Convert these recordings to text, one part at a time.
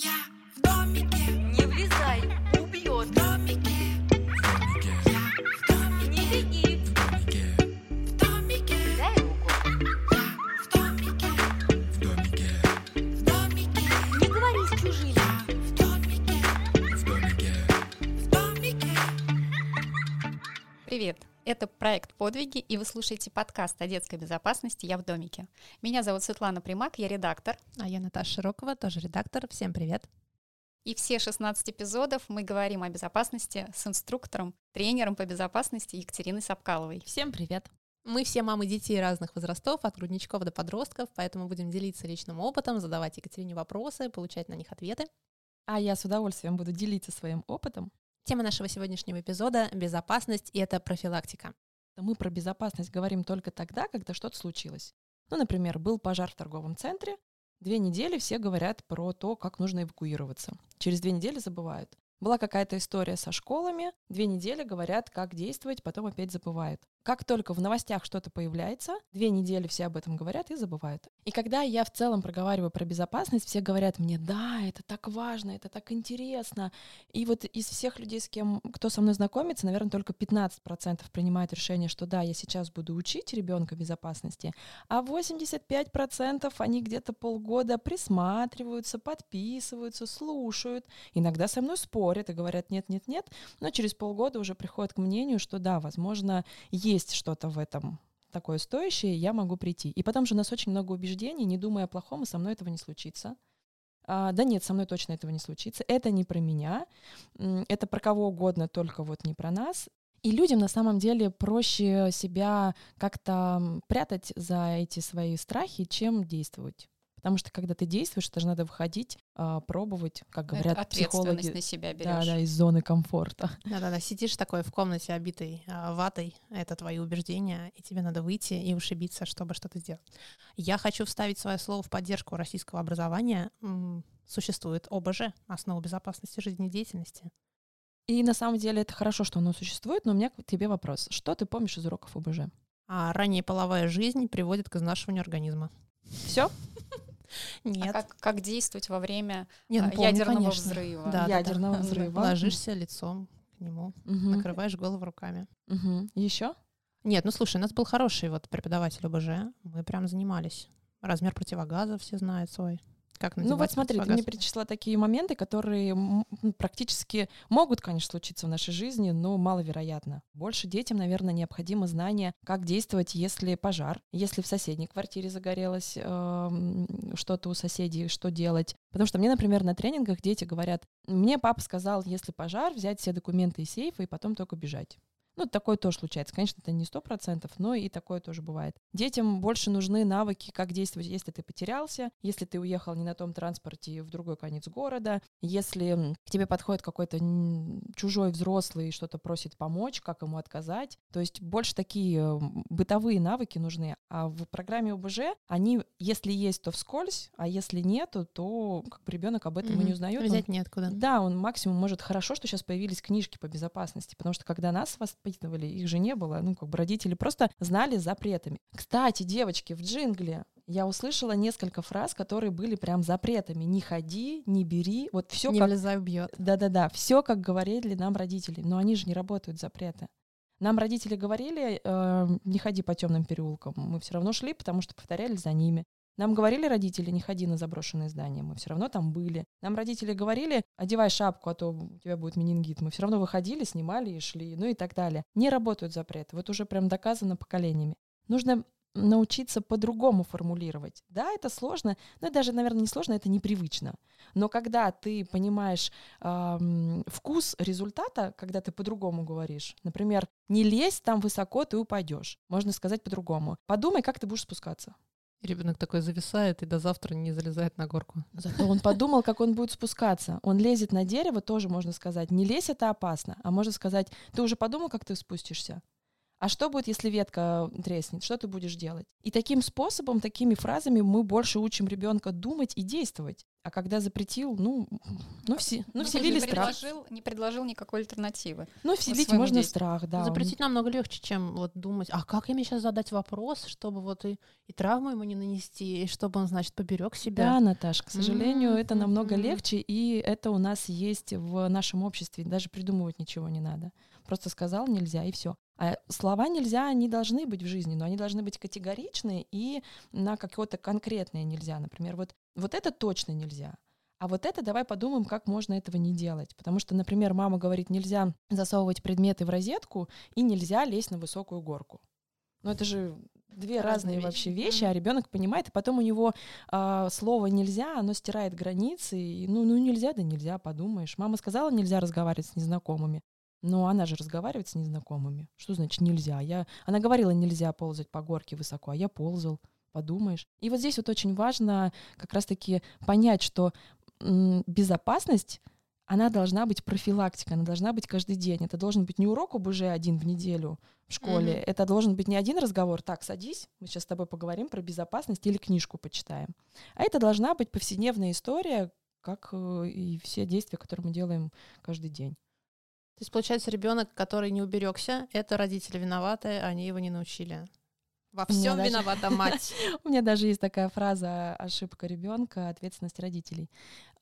Я в домике, Не влезай, убьет. в домике, я в домике, Не беги. в домике, Дай руку. я в домике, в домике, в домике, Не говори с чужими. в домике, в домике. в домике. Привет! Это проект «Подвиги», и вы слушаете подкаст о детской безопасности «Я в домике». Меня зовут Светлана Примак, я редактор. А я Наташа Широкова, тоже редактор. Всем привет. И все 16 эпизодов мы говорим о безопасности с инструктором, тренером по безопасности Екатериной Сапкаловой. Всем привет. Мы все мамы детей разных возрастов, от грудничков до подростков, поэтому будем делиться личным опытом, задавать Екатерине вопросы, получать на них ответы. А я с удовольствием буду делиться своим опытом. Тема нашего сегодняшнего эпизода — безопасность, и это профилактика. Мы про безопасность говорим только тогда, когда что-то случилось. Ну, например, был пожар в торговом центре. Две недели все говорят про то, как нужно эвакуироваться. Через две недели забывают. Была какая-то история со школами, две недели говорят, как действовать, потом опять забывают. Как только в новостях что-то появляется, две недели все об этом говорят и забывают. И когда я в целом проговариваю про безопасность, все говорят мне, да, это так важно, это так интересно. И вот из всех людей, с кем, кто со мной знакомится, наверное, только 15% принимают решение, что да, я сейчас буду учить ребенка безопасности, а 85% они где-то полгода присматриваются, подписываются, слушают, иногда со мной спорят и говорят нет-нет-нет, но через полгода уже приходят к мнению, что да, возможно, есть что-то в этом такое стоящее, я могу прийти. И потом же у нас очень много убеждений, не думая о плохом, и со мной этого не случится. А, да нет, со мной точно этого не случится. Это не про меня, это про кого угодно, только вот не про нас. И людям на самом деле проще себя как-то прятать за эти свои страхи, чем действовать. Потому что когда ты действуешь, это же надо выходить, а, пробовать, как говорят Ответственность психологи. на себя берешь. Да, да, из зоны комфорта. Да-да-да, сидишь такой в комнате, обитой а, ватой, это твои убеждения, и тебе надо выйти и ушибиться, чтобы что-то сделать. Я хочу вставить свое слово в поддержку российского образования. Существует ОБЖ, основа безопасности жизнедеятельности. И на самом деле это хорошо, что оно существует, но у меня к тебе вопрос. Что ты помнишь из уроков ОБЖ? А ранняя половая жизнь приводит к изнашиванию организма. Все? А Нет. как, как действовать во время Не, ну а, помню, ядерного конечно. взрыва? Да, да, да. Ядерного Да. взрыва. Ложишься лицом к нему, Мгм. накрываешь голову руками. Мгм. Еще? Нет, ну слушай, у нас был хороший вот преподаватель ОБЖ, мы прям занимались. Размер противогаза все знают свой. Как Ну вот смотри, ты мне перечисла такие моменты, которые м, практически могут, конечно, случиться в нашей жизни, но маловероятно. Больше детям, наверное, необходимо знание, как действовать, если пожар, если в соседней квартире загорелось эм, что-то у соседей, что делать. Потому что мне, например, на тренингах дети говорят, мне папа сказал, если пожар, взять все документы из сейфа и потом только бежать. Ну, такое тоже случается. Конечно, это не сто процентов, но и такое тоже бывает. Детям больше нужны навыки, как действовать, если ты потерялся, если ты уехал не на том транспорте в другой конец города, если к тебе подходит какой-то чужой взрослый и что-то просит помочь, как ему отказать. То есть больше такие бытовые навыки нужны. А в программе ОБЖ они, если есть, то вскользь, а если нету, то как бы ребенок об этом и не узнает. он Взять неоткуда. да, он максимум может хорошо, что сейчас появились книжки по безопасности, потому что когда нас воспитывали, их же не было, ну, как бы родители просто знали запретами. Кстати, девочки, в джингле я услышала несколько фраз, которые были прям запретами. Не ходи, не бери, вот все Не как... влезай, убьет. Да-да-да, все как говорили нам родители, но они же не работают запреты. Нам родители говорили, э, не ходи по темным переулкам. Мы все равно шли, потому что повторяли за ними. Нам говорили родители, не ходи на заброшенные здания. Мы все равно там были. Нам родители говорили, одевай шапку, а то у тебя будет менингит. Мы все равно выходили, снимали и шли, ну и так далее. Не работают запреты. Вот уже прям доказано поколениями. Нужно научиться по-другому формулировать. Да, это сложно, но даже, наверное, не сложно, это непривычно. Но когда ты понимаешь ам, вкус результата, когда ты по-другому говоришь, например, не лезь там высоко, ты упадешь. Можно сказать по-другому. Подумай, как ты будешь спускаться. Ребенок такой зависает и до завтра не залезает на горку. Зато он подумал, как он будет спускаться. Он лезет на дерево, тоже можно сказать. Не лезь, это опасно. А можно сказать, ты уже подумал, как ты спустишься? А что будет, если ветка треснет? Что ты будешь делать? И таким способом, такими фразами мы больше учим ребенка думать и действовать. А когда запретил, ну, ну, все, ну, Ну, вселили не страх. предложил, не предложил никакой альтернативы. Ну, вселить можно действию. страх, да. Запретить намного легче, чем вот думать, а как мне сейчас задать вопрос, чтобы вот и, и травму ему не нанести, и чтобы он, значит, поберег Да, себя. Наташ, к сожалению, это М, намного мгм. легче, и это у нас есть в нашем обществе. Даже придумывать ничего не надо. Просто сказал нельзя, и все. А слова нельзя, они должны быть в жизни, но они должны быть категоричны и на какое-то конкретное нельзя. Например, вот, вот это точно нельзя. А вот это давай подумаем, как можно этого не делать. Потому что, например, мама говорит, нельзя засовывать предметы в розетку и нельзя лезть на высокую горку. Ну это же две разные, Разные вообще вещи. вещи, Мгм. а ребенок понимает, и потом у него а, слово нельзя, оно стирает границы. И, ну, ну нельзя, да нельзя, подумаешь. Мама сказала, нельзя разговаривать с незнакомыми. Но она же разговаривает с незнакомыми. Что значит нельзя? Я... Она говорила, нельзя ползать по горке высоко, а я ползал. Подумаешь. И вот здесь вот очень важно как раз-таки понять, что безопасность, она должна быть профилактика, она должна быть каждый день. Это должен быть не урок ОБЖ один в неделю в школе, Мгм. это должен быть не один разговор, так, садись, мы сейчас с тобой поговорим про безопасность или книжку почитаем. А это должна быть повседневная история, как э, и все действия, которые мы делаем каждый день. То есть, получается, ребенок, который не уберегся, это родители виноваты, они его не научили. Во всем даже- виновата мать. У меня даже есть такая фраза «ошибка ребенка, ответственность родителей».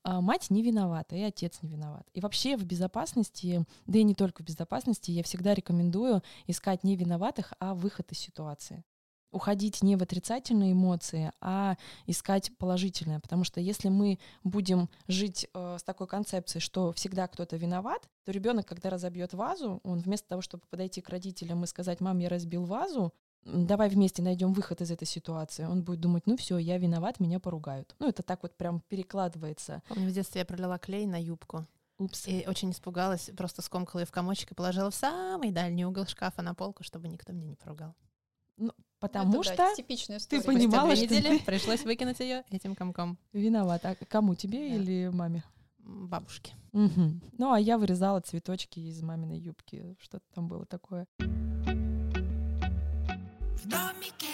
А, Мать не виновата, и отец не виноват. И вообще в безопасности, да и не только в безопасности, я всегда рекомендую искать не виноватых, а выход из ситуации. Уходить не в отрицательные эмоции, а искать положительное. Потому что если мы будем жить э, с такой концепцией, что всегда кто-то виноват, то ребенок, когда разобьет вазу, он вместо того, чтобы подойти к родителям и сказать, мам, я разбил вазу, давай вместе найдем выход из этой ситуации. Он будет думать, ну все, я виноват, меня поругают. Ну это так вот прям перекладывается. Помню, в детстве я пролила клей на юбку. Упс. И очень испугалась, просто скомкала ее в комочек и положила в самый дальний угол шкафа на полку, чтобы никто меня не поругал. Потому Это, что да, типичная история. понимаешь, понимала, что недели ты- пришлось выкинуть ее этим комком виноват. А кому, тебе Да. или маме? Бабушке. Мгм. Ну, а я вырезала цветочки из маминой юбки. Что-то там было такое. В домике.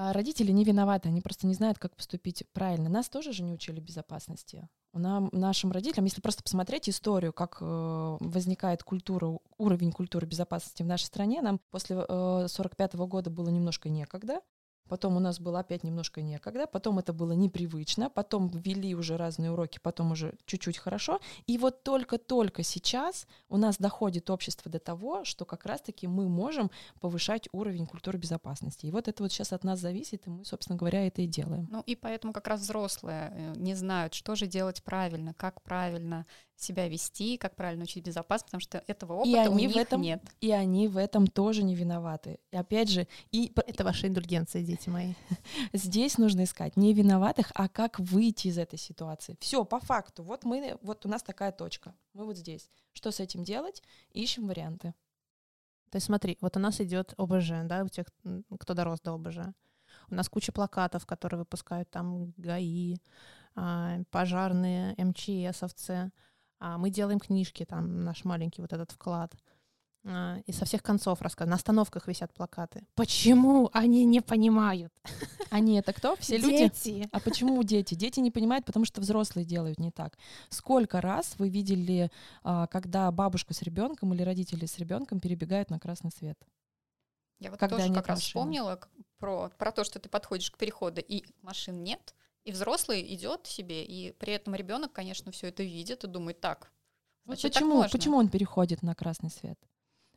А родители не виноваты, они просто не знают, как поступить правильно. Нас тоже же не учили безопасности. Нам, нашим родителям, если просто посмотреть историю, как э, возникает культура, уровень культуры безопасности в нашей стране, нам после э, 45 года было немножко некогда, потом у нас было опять немножко некогда, потом это было непривычно, потом ввели уже разные уроки, потом уже чуть-чуть хорошо, и вот только-только сейчас у нас доходит общество до того, что как раз-таки мы можем повышать уровень культуры безопасности. И вот это вот сейчас от нас зависит, и мы, собственно говоря, это и делаем. Ну и поэтому как раз взрослые э, не знают, что же делать правильно, как правильно себя вести, как правильно учить безопасность, потому что этого опыта И у они них в этом нет. И они в этом тоже не виноваты. И опять же, и Это ваши индульгенции, дети мои. здесь нужно искать не виноватых, а как выйти из этой ситуации. Все, по факту. Вот мы, вот у нас такая точка. Мы вот здесь. Что с этим делать? Ищем варианты. То есть смотри, вот у нас идет ОБЖ, да, у тех, кто дорос до ОБЖ. У нас куча плакатов, которые выпускают там ГАИ, а, пожарные, МЧСовцы. А мы делаем книжки, там наш маленький вот этот вклад. А, И со всех концов рассказывают. На остановках висят плакаты. Почему они не понимают? Они это кто? Все люди? Дети. А почему дети? Дети не понимают, потому что взрослые делают не так. Сколько раз вы видели, а, когда бабушка с ребенком или родители с ребенком перебегают на красный свет? Я вот Когда тоже как раз машины. вспомнила про, про то, что ты подходишь к переходу, и машин нет, и взрослый идет себе, и при этом ребенок, конечно, все это видит и думает, так, Вот значит, так почему, можно». почему он переходит на красный свет?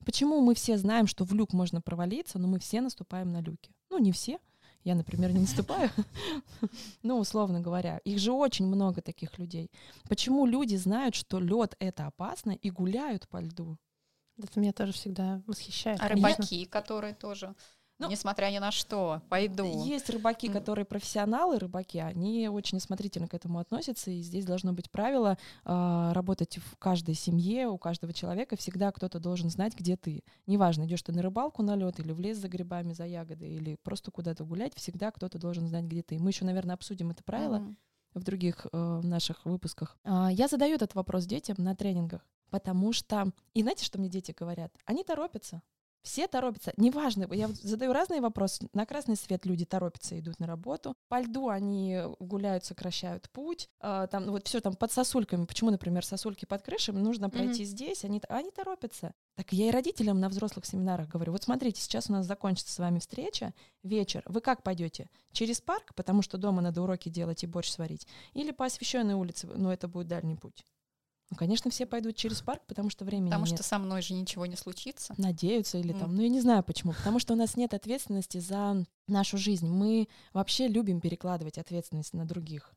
Почему мы все знаем, что в люк можно провалиться, но мы все наступаем на люки? Ну, не все. Я, например, не наступаю. Ну, условно говоря. Их же очень много таких людей. Почему люди знают, что лед это опасно и гуляют по льду? Это меня тоже всегда восхищает. А конечно. рыбаки, которые тоже, Ну, несмотря ни на что, пойду. Есть рыбаки, которые профессионалы, рыбаки, они очень осмотрительно к этому относятся, и здесь должно быть правило а, работать в каждой семье, у каждого человека всегда кто-то должен знать, где ты. Неважно, идешь ты на рыбалку на лед или в лес за грибами, за ягодой, или просто куда-то гулять, всегда кто-то должен знать, где ты. Мы еще, наверное, обсудим это правило Мгм. в других э, наших выпусках. А, я задаю этот вопрос детям на тренингах. Потому что, и знаете, что мне дети говорят? Они торопятся. Все торопятся. Неважно, я задаю разные вопросы. На красный свет люди торопятся, идут на работу. По льду они гуляют, сокращают путь. А, там ну вот все там под сосульками. Почему, например, сосульки под крышей? Нужно пройти здесь. Они, они торопятся. Так я и родителям на взрослых семинарах говорю. Вот смотрите, сейчас у нас закончится с вами встреча, вечер. Вы как пойдете? Через парк, потому что дома надо уроки делать и борщ сварить? Или по освещенной улице, но это будет дальний путь? Ну, конечно, все пойдут через парк, потому что времени Потому нет. что со мной же ничего не случится. Надеются или там, М. ну я не знаю почему, потому что у нас нет ответственности за нашу жизнь. Мы вообще любим перекладывать ответственность на других.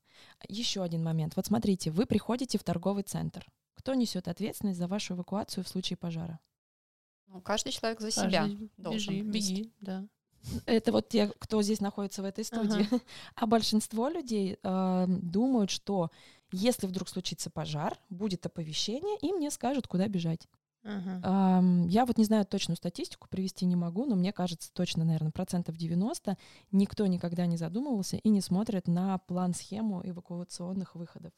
Еще один момент. Вот смотрите, вы приходите в торговый центр. Кто несет ответственность за вашу эвакуацию в случае пожара? Ну, каждый человек за себя Каждый должен. Бежи, беги, да. Это вот те, кто здесь находится в этой студии. А большинство людей э, думают, что если вдруг случится пожар, будет оповещение, и мне скажут, куда бежать. Ам, Я вот не знаю точную статистику, привести не могу, но мне кажется, точно, наверное, процентов 90 никто никогда не задумывался и не смотрит на план-схему эвакуационных выходов.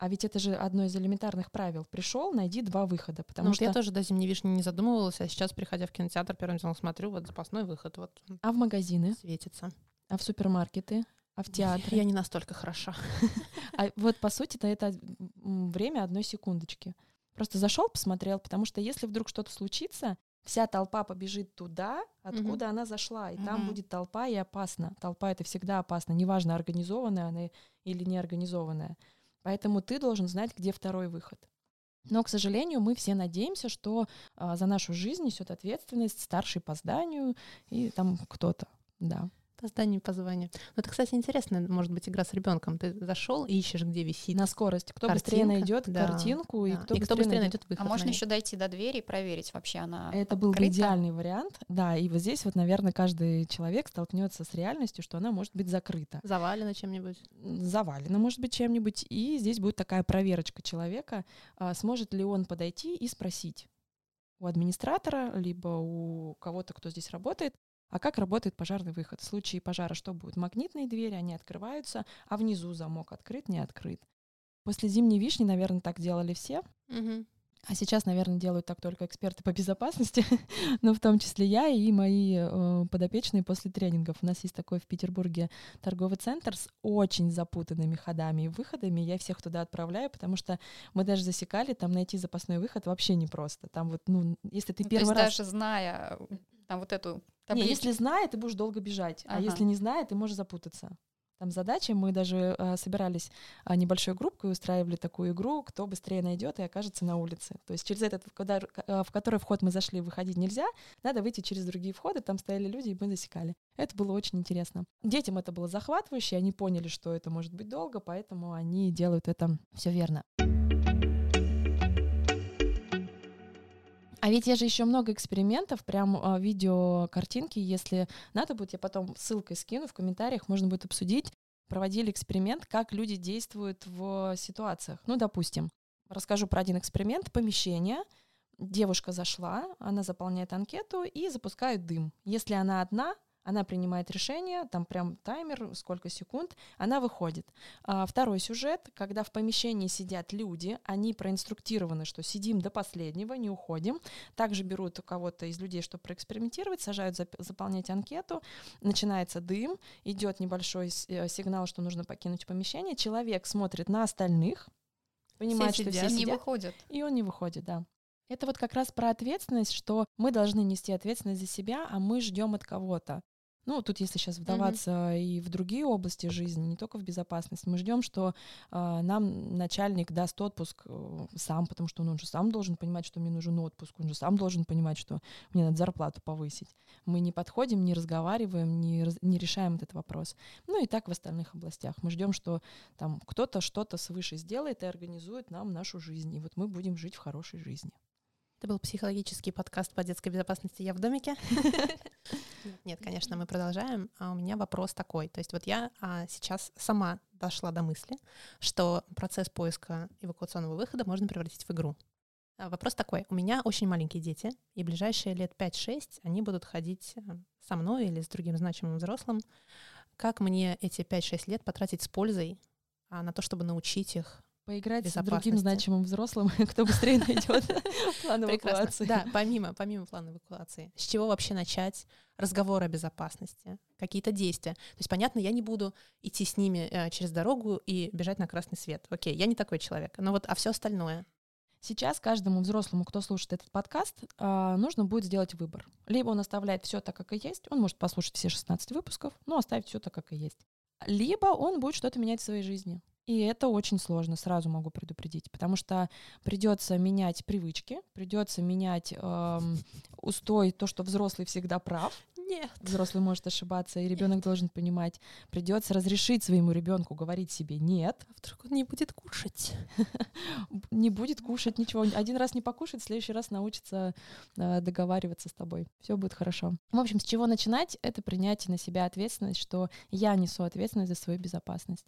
А ведь это же одно из элементарных правил. Пришел, найди два выхода, потому Ну, вот что... я тоже до зимней вишни не задумывалась, а сейчас, приходя в кинотеатр, первым делом смотрю, вот запасной выход, вот А в магазины, светится. а в супермаркеты, а в театре. Я не настолько хороша. А вот по сути-то это время одной секундочки. Просто зашел, посмотрел, потому что если вдруг что-то случится, вся толпа побежит туда, откуда она зашла, и там будет толпа и опасно. Толпа это всегда опасно, неважно, организованная она или неорганизованная. Поэтому ты должен знать, где второй выход. Но, к сожалению, мы все надеемся, что а, за нашу жизнь несет ответственность старший по зданию и там кто-то. Да. По зданию, по званию. Ну, это, кстати, интересно, может быть, игра с ребенком. Ты зашел и ищешь, где висит. На скорость. Кто быстрее Картинка, найдет да, картинку и Да. кто и кто быстрее найдет выход. А можно еще дойти до двери и проверить, вообще она Это был бы открыта? идеальный вариант. Да, и вот здесь вот, наверное, каждый человек столкнется с реальностью, что она может быть закрыта. Завалено чем-нибудь. Завалена, может быть, чем-нибудь. И здесь будет такая проверочка человека, а, сможет ли он подойти и спросить у администратора, либо у кого-то, кто здесь работает, а как работает пожарный выход? В случае пожара что будет? Магнитные двери, они открываются, а внизу замок открыт, не открыт. После зимней вишни, наверное, так делали все. А сейчас, наверное, делают так только эксперты по безопасности, но в том числе я и мои э, подопечные после тренингов. У нас есть такой в Петербурге торговый центр с очень запутанными ходами и выходами. Я всех туда отправляю, потому что мы даже засекали, там найти запасной выход вообще непросто. Там вот, ну, если ты Ну, то первый есть раз... даже зная э, там вот эту Не, табличку. если зная, ты будешь долго бежать, а Ага. если не зная, ты можешь запутаться. Там задача, мы даже э, собирались а, небольшой группкой, устраивали такую игру, кто быстрее найдет и окажется на улице. То есть через этот, куда- э, в который вход мы зашли, выходить нельзя, надо выйти через другие входы, там стояли люди, и мы засекали. Это было очень интересно. Детям это было захватывающе, они поняли, что это может быть долго, поэтому они делают это все верно. А ведь я же еще много экспериментов, прям а, видео, картинки, если надо будет, я потом ссылкой скину в комментариях, можно будет обсудить. Проводили эксперимент, как люди действуют в ситуациях. Ну, допустим, расскажу про один эксперимент. Помещение, девушка зашла, она заполняет анкету и запускает дым. Если она одна, она принимает решение, там прям таймер, сколько секунд, она выходит. А, второй сюжет, когда в помещении сидят люди, они проинструктированы, что сидим до последнего, не уходим. Также берут у кого-то из людей, чтобы проэкспериментировать, сажают зап- заполнять анкету, начинается дым, идет небольшой э, сигнал, что нужно покинуть помещение, человек смотрит на остальных, понимает, что сидят. все И не сидят, выходит. и он не выходит, да. Это вот как раз про ответственность, что мы должны нести ответственность за себя, а мы ждем от кого-то. Ну, тут если сейчас вдаваться и в другие области жизни, не только в безопасность, мы ждем, что а, нам начальник даст отпуск э, сам, потому что ну, он же сам должен понимать, что мне нужен отпуск, он же сам должен понимать, что мне надо зарплату повысить. Мы не подходим, не разговариваем, не, раз- не решаем этот вопрос. Ну и так в остальных областях. Мы ждем, что там кто-то что-то свыше сделает и организует нам нашу жизнь, и вот мы будем жить в хорошей жизни. Это был психологический подкаст по детской безопасности «Я в домике». Нет, конечно, мы продолжаем. А у меня вопрос такой. То есть вот я а, сейчас сама дошла до мысли, что процесс поиска эвакуационного выхода можно превратить в игру. А, Вопрос такой. У меня очень маленькие дети, и ближайшие лет 5-6 они будут ходить э, со мной или с другим значимым взрослым. Как мне эти 5-6 лет потратить с пользой а, на то, чтобы научить их Поиграть с другим значимым взрослым, кто быстрее найдет план эвакуации. Да, помимо, помимо плана эвакуации. С чего вообще начать разговор о безопасности? Какие-то действия. То есть, понятно, я не буду идти с ними э, через дорогу и бежать на красный свет. Окей, я не такой человек. Но вот, а все остальное? Сейчас каждому взрослому, кто слушает этот подкаст, а, нужно будет сделать выбор. Либо он оставляет все так, как и есть, он может послушать все 16 выпусков, но оставить все так, как и есть. Либо он будет что-то менять в своей жизни. И это очень сложно, сразу могу предупредить, потому что придется менять привычки, придется менять эм, устой, то, что взрослый всегда прав, Нет. взрослый может ошибаться, и ребенок должен понимать. Придется разрешить своему ребенку говорить себе нет, А вдруг он не будет кушать? не будет кушать ничего. Один раз не покушает, в следующий раз научится э, договариваться с тобой. Все будет хорошо. В общем, с чего начинать? Это принятие на себя ответственность, что я несу ответственность за свою безопасность.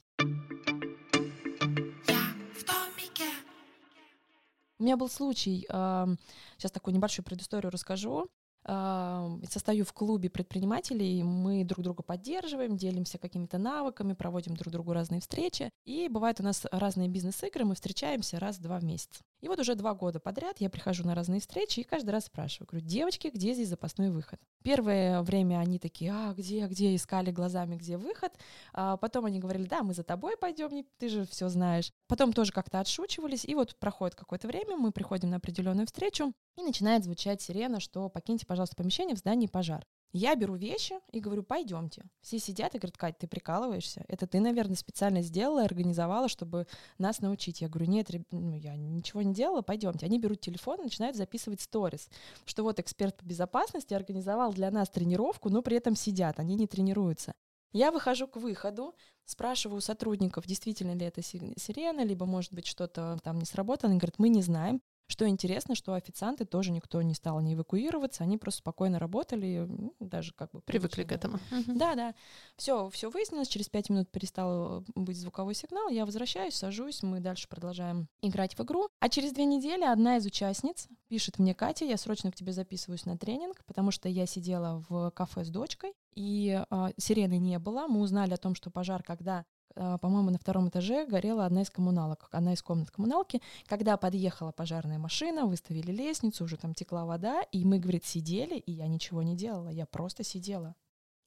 У меня был случай, сейчас такую небольшую предысторию расскажу. Состою в клубе предпринимателей, мы друг друга поддерживаем, делимся какими-то навыками, проводим друг другу разные встречи. И бывают у нас разные бизнес-игры, мы встречаемся раз-два в месяц. И вот уже два года подряд я прихожу на разные встречи и каждый раз спрашиваю, говорю, девочки, где здесь запасной выход? Первое время они такие, а, где, где, искали глазами, где выход. А потом они говорили, да, мы за тобой пойдем, ты же все знаешь. Потом тоже как-то отшучивались, и вот проходит какое-то время, мы приходим на определенную встречу, и начинает звучать сирена, что покиньте, пожалуйста, помещение, в здании пожар. Я беру вещи и говорю, пойдемте. Все сидят и говорят, Кать, ты прикалываешься? Это ты, наверное, специально сделала, организовала, чтобы нас научить. Я говорю, нет, реб- ну, я ничего не делала, пойдемте. Они берут телефон и начинают записывать сторис, что вот эксперт по безопасности организовал для нас тренировку, но при этом сидят, они не тренируются. Я выхожу к выходу, спрашиваю у сотрудников, действительно ли это си- сирена, либо, может быть, что-то там не сработало. Они говорят, мы не знаем. Что интересно, что официанты тоже никто не стал не эвакуироваться, они просто спокойно работали, ну, даже как бы Привыкли к этому. Да, да. Все, все выяснилось. Через пять минут перестал э, быть звуковой сигнал. Я возвращаюсь, сажусь, мы дальше продолжаем играть в игру. А через две недели одна из участниц пишет мне, Катя, я срочно к тебе записываюсь на тренинг, потому что я сидела в кафе с дочкой, и а, сирены не было. Мы узнали о том, что пожар, когда по-моему, на втором этаже горела одна из коммуналок, одна из комнат коммуналки. Когда подъехала пожарная машина, выставили лестницу, уже там текла вода, и мы, говорит, сидели, и я ничего не делала, я просто сидела.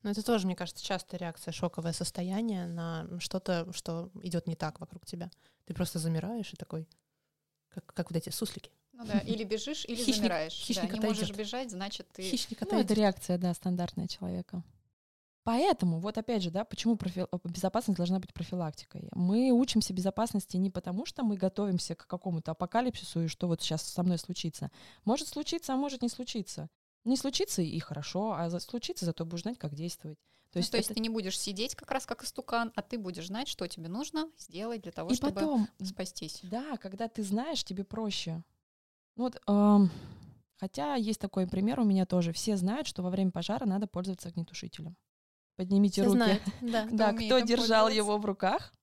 Но это тоже, мне кажется, частая реакция, шоковое состояние на что-то, что идет не так вокруг тебя. Ты просто замираешь и такой, как, как вот эти суслики. Ну да, или бежишь, или Хищник- замираешь. хищник да, не можешь бежать, значит, ты... Хищник Ну, это реакция, да, стандартная человека. Поэтому, вот опять же, да, почему профи- безопасность должна быть профилактикой? Мы учимся безопасности не потому, что мы готовимся к какому-то апокалипсису и что вот сейчас со мной случится. Может случиться, а может не случиться. Не случится и хорошо, а случится, зато будешь знать, как действовать. То То есть, есть, то есть это- ты не будешь сидеть как раз как истукан, а ты будешь знать, что тебе нужно сделать для того, и чтобы потом, спастись. Да, когда ты знаешь, тебе проще. Ну Вот, ам, хотя есть такой пример у меня тоже. Все знают, что во время пожара надо пользоваться огнетушителем. Поднимите Все руки. знают, да. да, умеет кто держал пользоваться. его в руках,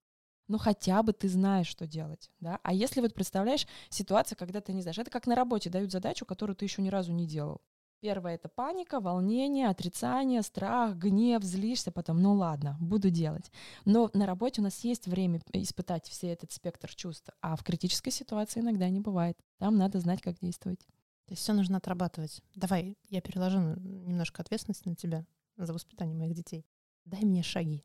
ну хотя бы ты знаешь, что делать, да. А если вот представляешь ситуацию, когда ты не знаешь, это как на работе дают задачу, которую ты еще ни разу не делал. Первое это паника, волнение, отрицание, страх, гнев, злишься, потом, ну ладно, буду делать. Но на работе у нас есть время испытать все этот спектр чувств, а в критической ситуации иногда не бывает. Там надо знать, как действовать. То есть все нужно отрабатывать. Давай, я переложу немножко ответственности на тебя за воспитание моих детей. Дай мне шаги.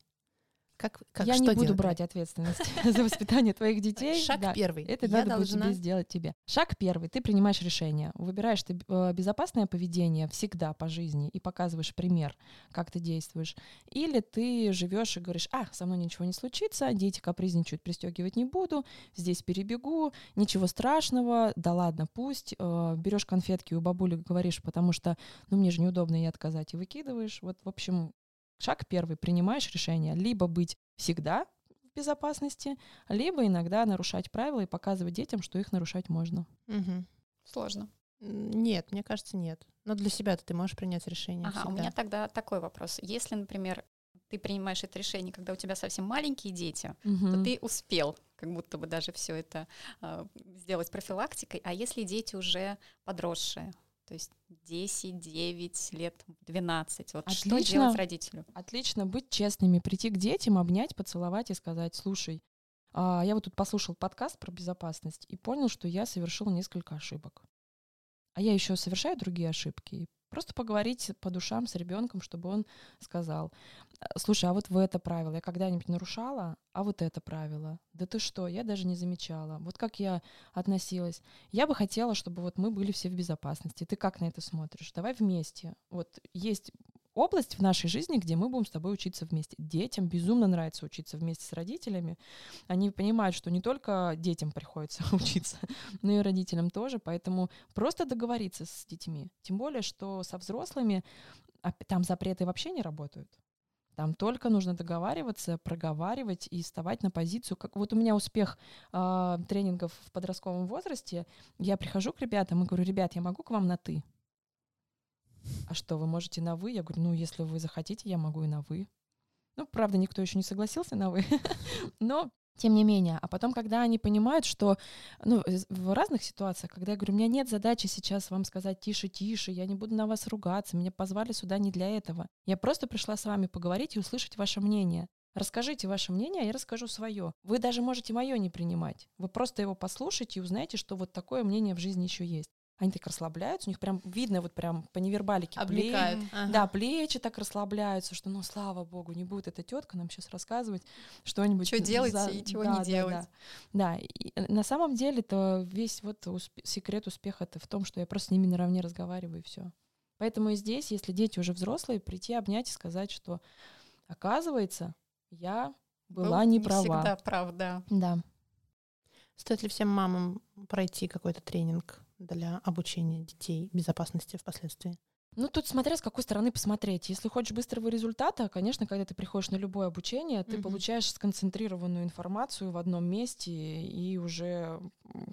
Как, как Я не буду делать? брать ответственность за воспитание твоих детей. Шаг Да, первый. Это я надо будет должна... тебе сделать тебе. Шаг первый. Ты принимаешь решение. Выбираешь ты э, безопасное поведение всегда по жизни и показываешь пример, как ты действуешь. Или ты живешь и говоришь, а, со мной ничего не случится, дети капризничают, пристегивать не буду, здесь перебегу, ничего страшного, да ладно, пусть. Э, берешь конфетки у бабули, говоришь, потому что, ну, мне же неудобно ей отказать, и выкидываешь. Вот, в общем, шаг первый. Принимаешь решение. Либо быть всегда в безопасности, либо иногда нарушать правила и показывать детям, что их нарушать можно. Мгм. Сложно. Нет, мне кажется, нет. Но для себя ты можешь принять решение Ага, у всегда. меня тогда такой вопрос. Если, например, ты принимаешь это решение, когда у тебя совсем маленькие дети, то Мгм. ты успел как будто бы даже все это а, сделать профилактикой. А если дети уже подросшие, то есть 10, 9 лет, 12, вот что Отлично. делать родителю? Отлично быть честными, прийти к детям, обнять, поцеловать и сказать, слушай, А, Я вот тут послушал подкаст про безопасность и понял, что я совершил несколько ошибок. А я еще совершаю другие ошибки. Просто поговорить по душам с ребенком, чтобы он сказал, «Э, слушай, а вот в это правило я когда-нибудь нарушала, а вот это правило. Да ты что, я даже не замечала. Вот как я относилась. Я бы хотела, чтобы вот мы были все в безопасности. Ты как на это смотришь? Давай вместе. Вот есть область в нашей жизни, где мы будем с тобой учиться вместе. Детям безумно нравится учиться вместе с родителями. Они понимают, что не только детям приходится учиться, но и родителям тоже. Поэтому просто договориться с детьми. Тем более, что со взрослыми там запреты вообще не работают. Там только нужно договариваться, проговаривать и вставать на позицию. Как, вот у меня успех э, тренингов в подростковом возрасте. Я прихожу к ребятам и говорю, ребят, я могу к вам на «ты»? А что, вы можете на «вы»? Я говорю, ну, если вы захотите, я могу и на «вы». Ну, правда, никто еще не согласился на «вы», но тем не менее. А потом, когда они понимают, что ну, в разных ситуациях, когда я говорю, у меня нет задачи сейчас вам сказать тише, тише, я не буду на вас ругаться, меня позвали сюда не для этого. Я просто пришла с вами поговорить и услышать ваше мнение. Расскажите ваше мнение, а я расскажу свое. Вы даже можете мое не принимать. Вы просто его послушайте и узнаете, что вот такое мнение в жизни еще есть. Они так расслабляются, у них прям видно вот прям по невербалике плеч- Облекают. Ага. да, плечи так расслабляются, что, ну, слава богу, не будет эта тетка нам сейчас рассказывать что-нибудь. Чё делать за- и чего Да, не да, делать. Да, Да, и э, на самом деле то весь вот усп- секрет успеха это в том, что я просто с ними наравне разговариваю и все. Поэтому и здесь, если дети уже взрослые, прийти обнять и сказать, что оказывается, я была Был не не права. всегда прав, да. Да. Стоит ли всем мамам пройти какой-то тренинг для обучения детей безопасности впоследствии? Ну, тут смотря с какой стороны посмотреть. Если хочешь быстрого результата, конечно, когда ты приходишь на любое обучение, ты Мгм. получаешь сконцентрированную информацию в одном месте и уже,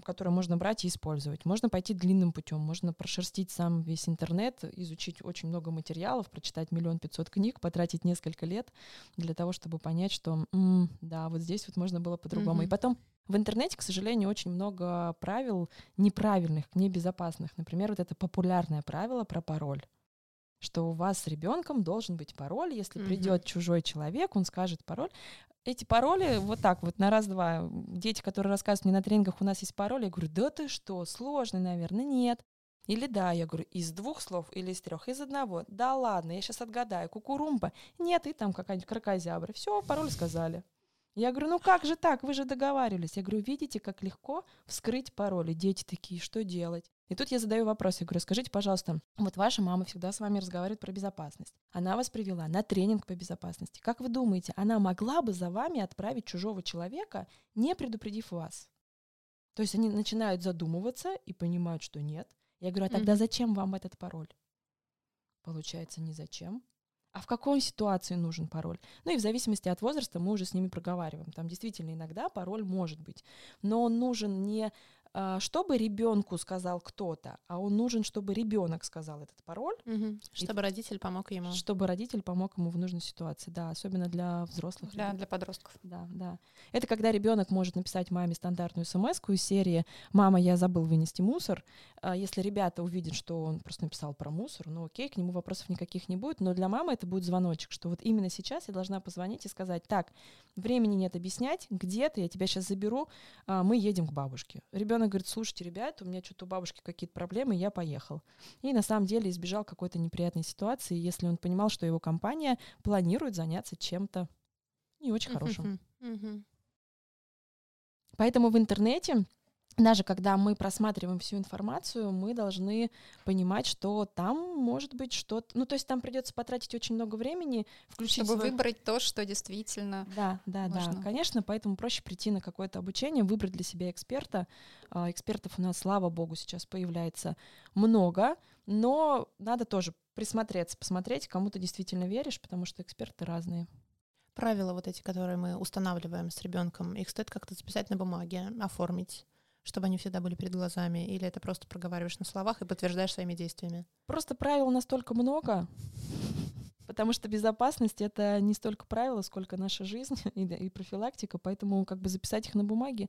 которую можно брать и использовать. Можно пойти длинным путем, можно прошерстить сам весь интернет, изучить очень много материалов, прочитать миллион пятьсот книг, потратить несколько лет для того, чтобы понять, что «М, да, вот здесь вот можно было по-другому. И Мгм. потом в интернете, к сожалению, очень много правил неправильных, небезопасных. Например, вот это популярное правило про пароль что у вас с ребенком должен быть пароль. Если Мгм. придет чужой человек, он скажет пароль. Эти пароли вот так вот на раз-два. Дети, которые рассказывают мне на тренингах, у нас есть пароль, я говорю, да ты что, сложный, наверное, нет. Или да, я говорю, из двух слов или из трех, из одного. Да ладно, я сейчас отгадаю. Кукурумба. Нет, и там какая-нибудь крокозябра. Все, пароль сказали. Я говорю, ну как же так, вы же договаривались. Я говорю, видите, как легко вскрыть пароли. Дети такие, что делать? И тут я задаю вопрос, я говорю, скажите, пожалуйста, вот ваша мама всегда с вами разговаривает про безопасность. Она вас привела на тренинг по безопасности. Как вы думаете, она могла бы за вами отправить чужого человека, не предупредив вас? То есть они начинают задумываться и понимают, что нет. Я говорю, а тогда зачем вам этот пароль? Получается, не зачем. А в какой ситуации нужен пароль? Ну и в зависимости от возраста мы уже с ними проговариваем. Там действительно иногда пароль может быть. Но он нужен не чтобы ребенку сказал кто-то, а он нужен, чтобы ребенок сказал этот пароль, Чтобы родитель помог ему. чтобы родитель помог ему в нужной ситуации. Да, особенно для взрослых. Для, ребят. для подростков. Да, да. Это когда ребенок может написать маме стандартную смс из серии «Мама, я забыл вынести мусор». А Если ребята увидят, что он просто написал про мусор, ну окей, к нему вопросов никаких не будет, но для мамы это будет звоночек, что вот именно сейчас я должна позвонить и сказать, так, времени нет объяснять, где ты, я тебя сейчас заберу, а, мы едем к бабушке. Ребенок говорит, слушайте, ребят, у меня что-то у бабушки какие-то проблемы, я поехал. И на самом деле избежал какой-то неприятной ситуации, если он понимал, что его компания планирует заняться чем-то не очень хорошим. Поэтому в интернете, даже когда мы просматриваем всю информацию, мы должны понимать, что там может быть что-то... Ну, то есть там придется потратить очень много времени, включить Чтобы свой- выбрать то, что действительно Да, да, да, важно. конечно, поэтому проще прийти на какое-то обучение, выбрать для себя эксперта. А, Экспертов у нас, слава богу, сейчас появляется много, но надо тоже присмотреться, посмотреть, кому ты действительно веришь, потому что эксперты разные. Правила вот эти, которые мы устанавливаем с ребенком, их стоит как-то записать на бумаге, оформить, чтобы они всегда были перед глазами, или это просто проговариваешь на словах и подтверждаешь своими действиями? Просто правил настолько много, потому что безопасность — это не столько правила, сколько наша жизнь и, и профилактика, поэтому как бы записать их на бумаге,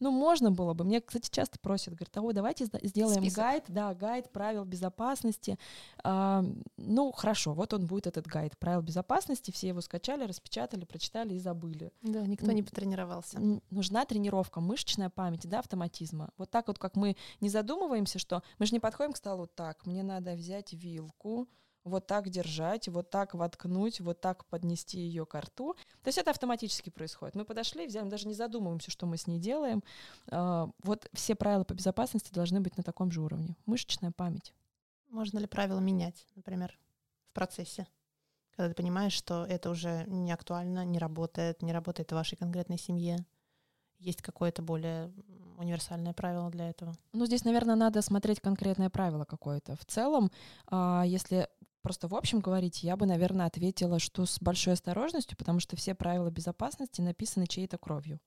ну, можно было бы. Мне, кстати, часто просят, говорят, а давайте сделаем Список. гайд, да, гайд правил безопасности. А, ну, хорошо, вот он будет, этот гайд правил безопасности, все его скачали, распечатали, прочитали и забыли. Да, никто не потренировался. Нужна тренировка, мышечная память, да, автоматизма. Вот так вот, как мы не задумываемся, что мы же не подходим к столу так, мне надо взять вилку, вот так держать, вот так воткнуть, вот так поднести ее к рту. То есть это автоматически происходит. Мы подошли, взяли, даже не задумываемся, что мы с ней делаем. А, Вот все правила по безопасности должны быть на таком же уровне. Мышечная память. Можно ли правила менять, например, в процессе? Когда ты понимаешь, что это уже не актуально, не работает, не работает в вашей конкретной семье. Есть какое-то более универсальное правило для этого. Ну, здесь, наверное, надо смотреть конкретное правило какое-то. В целом, а, если просто в общем говорить, я бы, наверное, ответила, что с большой осторожностью, потому что все правила безопасности написаны чьей-то кровью.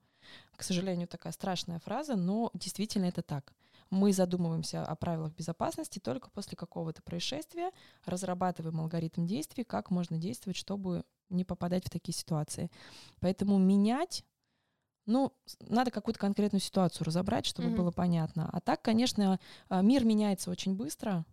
К сожалению, такая страшная фраза, но действительно это так. Мы задумываемся о правилах безопасности только после какого-то происшествия, разрабатываем алгоритм действий, как можно действовать, чтобы не попадать в такие ситуации. Поэтому менять ну, надо какую-то конкретную ситуацию разобрать, чтобы Мгм. было понятно. А так, конечно, а, мир меняется очень быстро,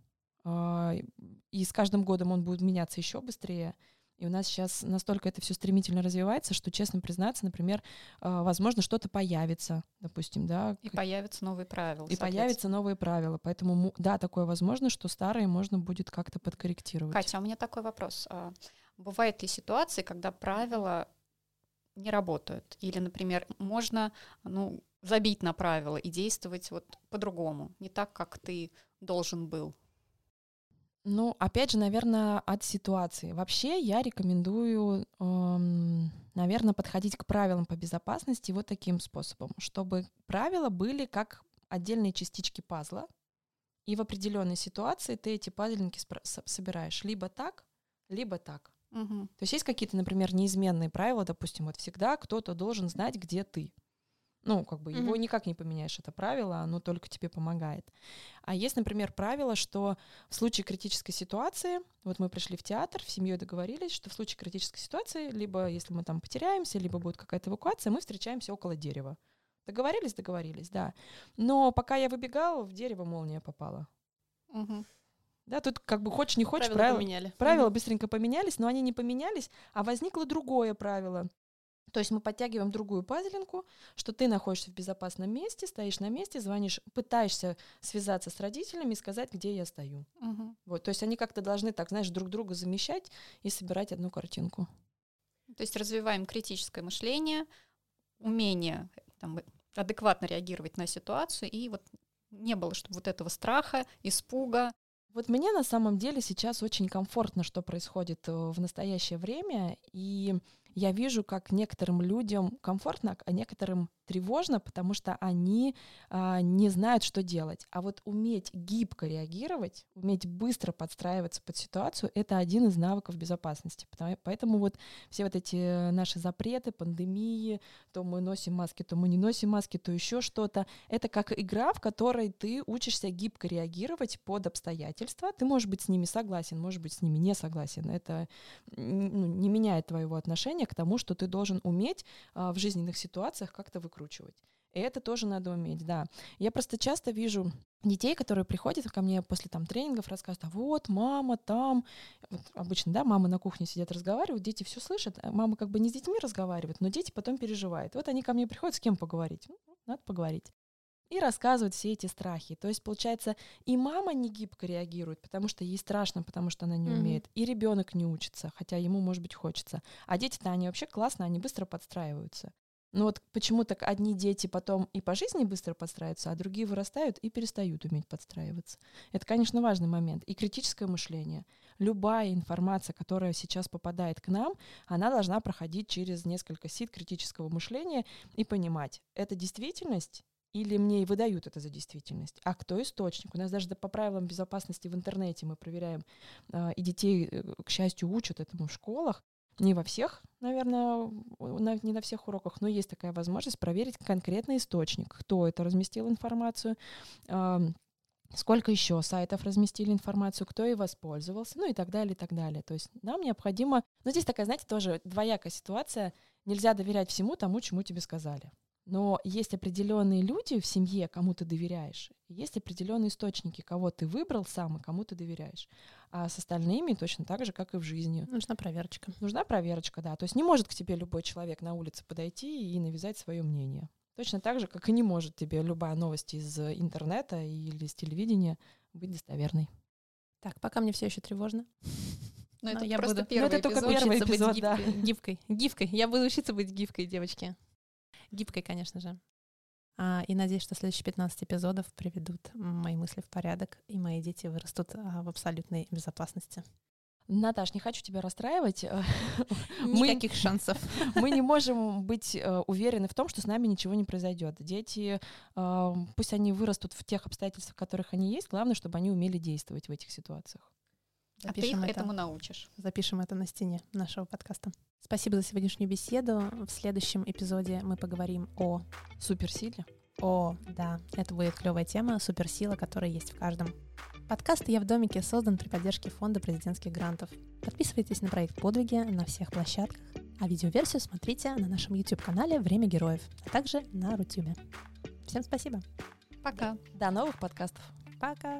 и с каждым годом он будет меняться еще быстрее. И у нас сейчас настолько это все стремительно развивается, что, честно признаться, например, а, возможно, что-то появится, допустим, да, И появятся новые правила. и появятся новые правила. Поэтому, му- да, такое возможно, что старые можно будет как-то подкорректировать. Катя, а у меня такой вопрос. А, Бывают ли ситуации, когда правила не работают? Или, например, можно ну, забить на правила и действовать вот по-другому, не так, как ты должен был? Ну, опять же, наверное, от ситуации. Вообще я рекомендую, наверное, подходить к правилам по безопасности вот таким способом, чтобы правила были как отдельные частички пазла, и в определенной ситуации ты эти пазлинки собираешь либо так, либо так. Мгм. То есть есть какие-то, например, неизменные правила, допустим, вот всегда кто-то должен знать, где ты. Ну, как бы его Мгм. никак не поменяешь, это правило, оно только тебе помогает. А есть, например, правило, что в случае критической ситуации, вот мы пришли в театр, в семье договорились, что в случае критической ситуации, либо если мы там потеряемся, либо будет какая-то эвакуация, мы встречаемся около дерева. Договорились, договорились, да. Но пока я выбегала, в дерево молния попала. Мгм. Да, тут как бы хочешь не хочешь, Правила правила, поменяли. Правила быстренько поменялись, но они не поменялись, а возникло другое правило. То есть мы подтягиваем другую пазлинку, что ты находишься в безопасном месте, стоишь на месте, звонишь, пытаешься связаться с родителями и сказать, где я стою. Мгм. Вот, то есть они как-то должны так, знаешь, друг друга замещать и собирать одну картинку. То есть развиваем критическое мышление, умение там, адекватно реагировать на ситуацию, и вот не было, чтобы вот этого страха, испуга. Вот мне на самом деле сейчас очень комфортно, что происходит э, в настоящее время, и я вижу, как некоторым людям комфортно, а некоторым тревожно, потому что они а, не знают, что делать. А вот уметь гибко реагировать, уметь быстро подстраиваться под ситуацию, это один из навыков безопасности. Потому- Поэтому вот все вот эти наши запреты, пандемии, то мы носим маски, то мы не носим маски, то еще что-то, это как игра, в которой ты учишься гибко реагировать под обстоятельства. Ты можешь быть с ними согласен, можешь быть с ними не согласен. Это ну, не меняет твоего отношения к тому, что ты должен уметь а, в жизненных ситуациях как-то выкручивать. И это тоже надо уметь, да. Я просто часто вижу детей, которые приходят ко мне после там тренингов, рассказывают, а вот мама там, вот обычно, да, мамы на кухне сидят, разговаривают, дети все слышат, а мама как бы не с детьми разговаривает, но дети потом переживают. Вот они ко мне приходят, с кем поговорить? Ну, надо поговорить. И рассказывают все эти страхи. То есть, получается, и мама не гибко реагирует, потому что ей страшно, потому что она не Мгм. умеет, и ребенок не учится, хотя ему, может быть, хочется. А дети-то, они вообще классно, они быстро подстраиваются. Но вот почему так одни дети потом и по жизни быстро подстраиваются, а другие вырастают и перестают уметь подстраиваться. Это, конечно, важный момент. И критическое мышление. Любая информация, которая сейчас попадает к нам, она должна проходить через несколько сит критического мышления и понимать, это действительность или мне и выдают это за действительность. А кто источник? У нас даже по правилам безопасности в интернете мы проверяем, а, и детей, э, к счастью, учат этому в школах. Не во всех, наверное, на- не на всех уроках, но есть такая возможность проверить конкретный источник, кто это разместил информацию, ам, сколько еще сайтов разместили информацию, кто и воспользовался, ну и так далее, и так далее. То есть нам необходимо... Но здесь такая, знаете, тоже двоякая ситуация. Нельзя доверять всему тому, чему тебе сказали. Но есть определенные люди в семье, кому ты доверяешь, и есть определенные источники, кого ты выбрал сам и кому ты доверяешь. А с остальными точно так же, как и в жизни. Нужна проверочка. Нужна проверочка, да. То есть не может к тебе любой человек на улице подойти и навязать свое мнение. Точно так же, как и не может тебе любая новость из интернета или с телевидения быть достоверной. Так, пока мне все еще тревожно. Но Ну, это я просто буду- первый это только эпизод. первый эпизод, да. Гибкой. Гибкой. Я буду учиться быть гибкой, девочки. Гибкой, конечно же. А, и надеюсь, что следующие 15 эпизодов приведут мои мысли в порядок, и мои дети вырастут а, в абсолютной безопасности. Наташ, не хочу тебя расстраивать. э, Мы- Никаких шансов. Мы не можем быть э, уверены в том, что с нами ничего не произойдет. Дети, пусть они вырастут в тех обстоятельствах, в которых они есть, главное, чтобы они умели действовать в этих ситуациях. А ты их Запишем это. этому научишь. Запишем это на стене нашего подкаста. Спасибо за сегодняшнюю беседу. В следующем эпизоде мы поговорим о Суперсиле. О, да, это будет клевая тема, суперсила, которая есть в каждом. Подкаст «Я в домике» создан при поддержке Фонда президентских грантов. Подписывайтесь на проект «Подвиги» на всех площадках, а видеоверсию смотрите на нашем YouTube-канале «Время героев», а также на Рутюбе. Всем спасибо. Пока. До новых подкастов. Пока.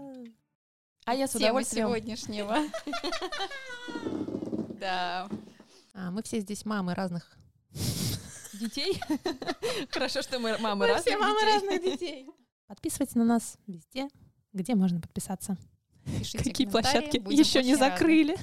А я с Тема удовольствием... сегодняшнего. Да. А, мы все здесь мамы разных. Детей? Хорошо, что мы мамы Мы разных все мамы детей. разных детей. Подписывайтесь на нас везде, где можно подписаться. Пишите Какие площадки еще не закрыли.